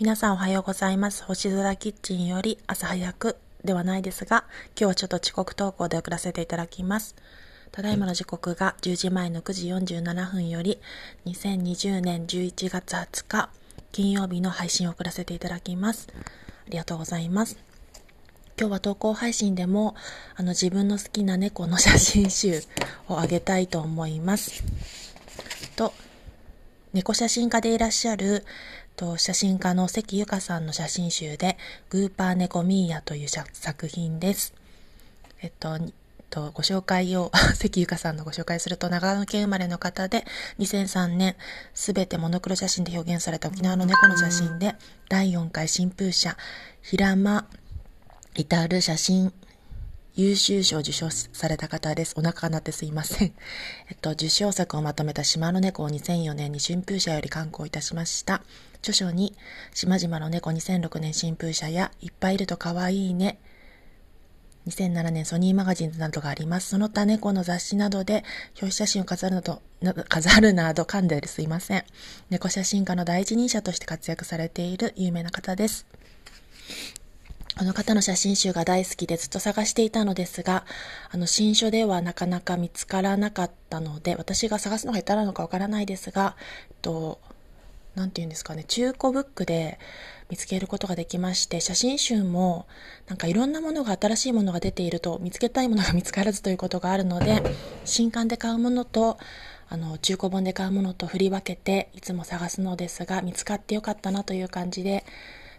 皆さんおはようございます。星空キッチンより朝早くではないですが、今日はちょっと遅刻投稿で送らせていただきます。ただいまの時刻が10時前の9時47分より、2020年11月20日、金曜日の配信を送らせていただきます。ありがとうございます。今日は投稿配信でも、あの自分の好きな猫の写真集をあげたいと思います。と、猫写真家でいらっしゃると写真家の関ゆかさんの写真集で、グーパー猫ミーヤという作品です。えっと、とご紹介を、関ゆかさんのご紹介すると、長野県生まれの方で、2003年、すべてモノクロ写真で表現された沖縄の猫の写真で、第4回新風社、平間至る写真優秀賞受賞された方です。お腹が鳴ってすいません。えっと、受賞作をまとめた島の猫を2004年に新風社より刊行いたしました。著書に、島々の猫2006年新風社や、いっぱいいると可愛いね、2007年ソニーマガジンなどがあります。その他猫の雑誌などで表紙写真を飾るなど、な飾るなど噛んでるすいません。猫写真家の第一人者として活躍されている有名な方です。この方の写真集が大好きでずっと探していたのですが、あの、新書ではなかなか見つからなかったので、私が探すのが下手なのかわからないですが、えっと、なんて言うんですかね、中古ブックで見つけることができまして、写真集も、なんかいろんなものが、新しいものが出ていると、見つけたいものが見つからずということがあるので、新刊で買うものと、あの、中古本で買うものと振り分けて、いつも探すのですが、見つかってよかったなという感じで、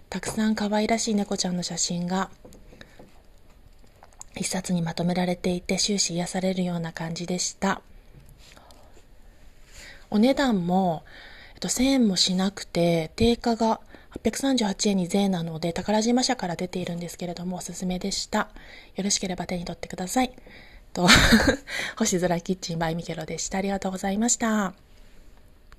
たくさん可愛らしい猫ちゃんの写真が一冊にまとめられていて終始癒されるような感じでした。お値段も、えっと、1000円もしなくて定価が838円に税なので宝島社から出ているんですけれどもおすすめでした。よろしければ手に取ってください。と 星空キッチンバイミケロでした。ありがとうございました。